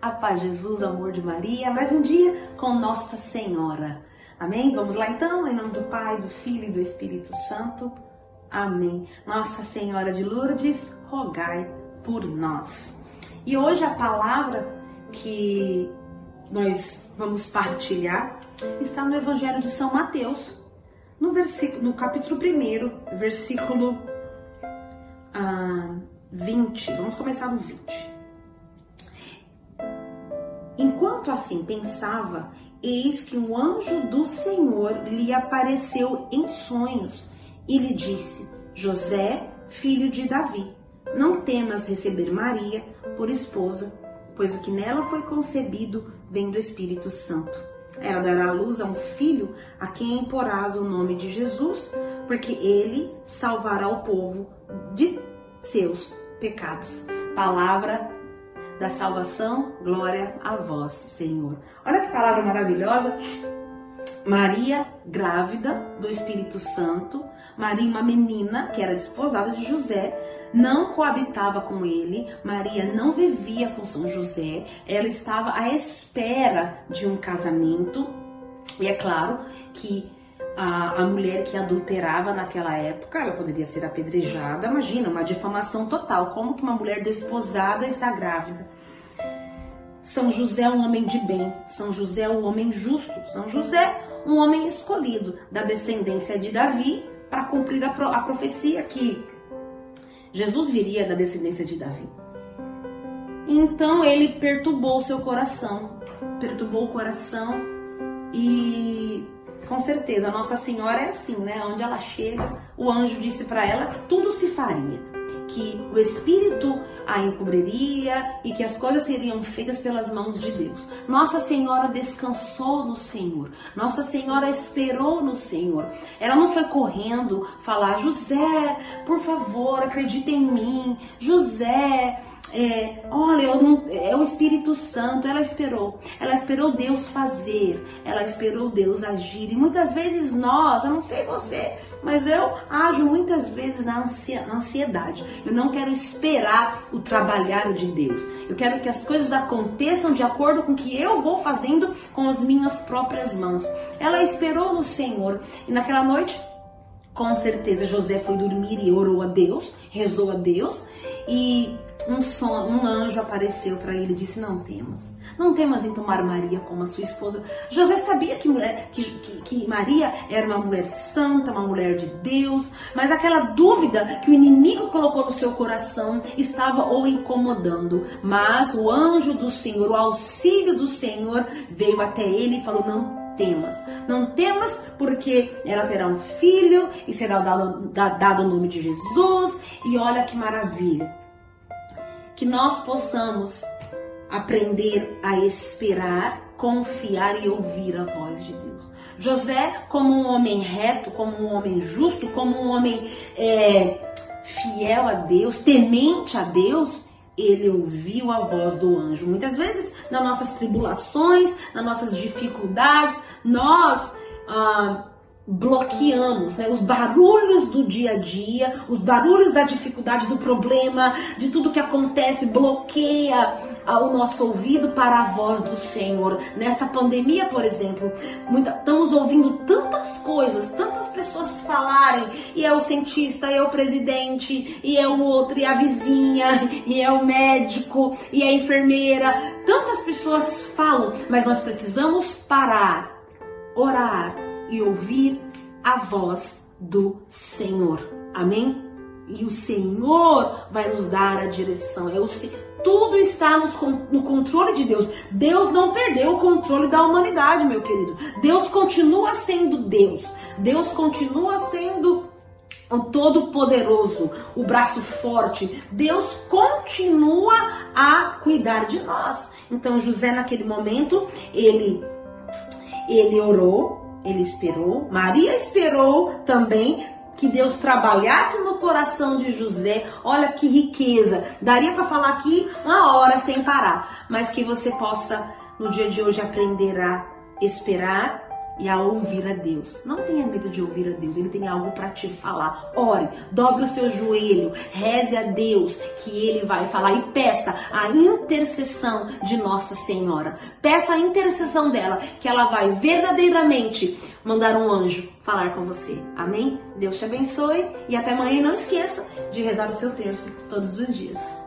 A paz Jesus, amor de Maria, mais um dia com Nossa Senhora. Amém? Vamos lá então, em nome do Pai, do Filho e do Espírito Santo. Amém. Nossa Senhora de Lourdes, rogai por nós. E hoje a palavra que nós vamos partilhar está no Evangelho de São Mateus, no, versículo, no capítulo 1, versículo ah, 20. Vamos começar no 20. Enquanto assim pensava, eis que um anjo do Senhor lhe apareceu em sonhos e lhe disse: José, filho de Davi, não temas receber Maria por esposa, pois o que nela foi concebido vem do Espírito Santo. Ela dará à luz a um filho a quem imporás o nome de Jesus, porque ele salvará o povo de seus pecados. Palavra da salvação, glória a vós, Senhor. Olha que palavra maravilhosa. Maria, grávida do Espírito Santo, Maria, uma menina que era desposada de José, não coabitava com ele, Maria não vivia com São José, ela estava à espera de um casamento, e é claro que a, a mulher que adulterava naquela época, ela poderia ser apedrejada. Imagina, uma difamação total. Como que uma mulher desposada está grávida? São José é um homem de bem, São José é um homem justo, São José um homem escolhido da descendência de Davi para cumprir a, pro, a profecia que Jesus viria da descendência de Davi. Então ele perturbou seu coração, perturbou o coração e com certeza, Nossa Senhora é assim, né? Onde ela chega, o anjo disse para ela que tudo se faria, que o Espírito a encobriria e que as coisas seriam feitas pelas mãos de Deus. Nossa Senhora descansou no Senhor. Nossa Senhora esperou no Senhor. Ela não foi correndo falar: José, por favor, acredita em mim. José, é, olha, não, é o Espírito Santo, ela esperou. Ela esperou Deus fazer, ela esperou Deus agir. E muitas vezes nós, eu não sei você, mas eu ajo muitas vezes na ansiedade. Eu não quero esperar o trabalhar de Deus. Eu quero que as coisas aconteçam de acordo com o que eu vou fazendo com as minhas próprias mãos. Ela esperou no Senhor e naquela noite, com certeza, José foi dormir e orou a Deus, rezou a Deus e um, son, um anjo apareceu para ele e disse: Não temas. Não temas em tomar Maria como a sua esposa. José sabia que, mulher, que, que, que, Maria era uma mulher santa, uma mulher de Deus, mas aquela dúvida que o inimigo colocou no seu coração estava o incomodando. Mas o anjo do Senhor, o auxílio do Senhor, veio até ele e falou: Não temas. Não temas, porque ela terá um filho e será dado, dado o nome de Jesus. E olha que maravilha que nós possamos aprender a esperar, confiar e ouvir a voz de Deus. José, como um homem reto, como um homem justo, como um homem é, fiel a Deus, temente a Deus, ele ouviu a voz do anjo. Muitas vezes, nas nossas tribulações, nas nossas dificuldades, nós. Ah, bloqueamos, né? Os barulhos do dia a dia, os barulhos da dificuldade, do problema, de tudo que acontece, bloqueia o nosso ouvido para a voz do Senhor. Nesta pandemia, por exemplo, muita, estamos ouvindo tantas coisas, tantas pessoas falarem, e é o cientista, e é o presidente, e é o outro, e a vizinha, e é o médico, e a enfermeira. Tantas pessoas falam, mas nós precisamos parar, orar e ouvir a voz do Senhor. Amém? E o Senhor vai nos dar a direção. É o tudo está no controle de Deus. Deus não perdeu o controle da humanidade, meu querido. Deus continua sendo Deus. Deus continua sendo o Todo-Poderoso, o braço forte. Deus continua a cuidar de nós. Então José naquele momento ele ele orou, ele esperou, Maria esperou também que Deus trabalhasse no coração de José. Olha que riqueza! Daria para falar aqui uma hora sem parar, mas que você possa no dia de hoje aprender a esperar, e a ouvir a Deus. Não tenha medo de ouvir a Deus, Ele tem algo para te falar. Ore, dobre o seu joelho, reze a Deus que Ele vai falar e peça a intercessão de Nossa Senhora. Peça a intercessão dela, que ela vai verdadeiramente mandar um anjo falar com você. Amém? Deus te abençoe e até amanhã. E não esqueça de rezar o seu terço todos os dias.